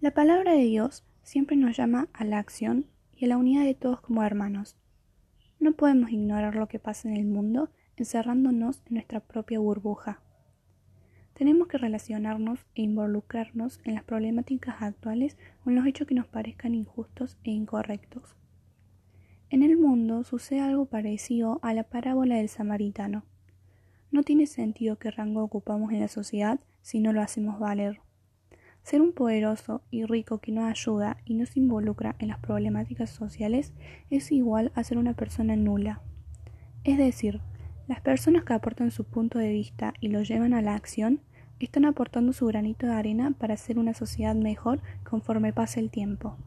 La palabra de Dios siempre nos llama a la acción y a la unidad de todos como hermanos. No podemos ignorar lo que pasa en el mundo encerrándonos en nuestra propia burbuja. Tenemos que relacionarnos e involucrarnos en las problemáticas actuales o en los hechos que nos parezcan injustos e incorrectos. En el mundo sucede algo parecido a la parábola del samaritano. No tiene sentido qué rango ocupamos en la sociedad si no lo hacemos valer. Ser un poderoso y rico que no ayuda y no se involucra en las problemáticas sociales es igual a ser una persona nula. Es decir, las personas que aportan su punto de vista y lo llevan a la acción están aportando su granito de arena para hacer una sociedad mejor conforme pase el tiempo.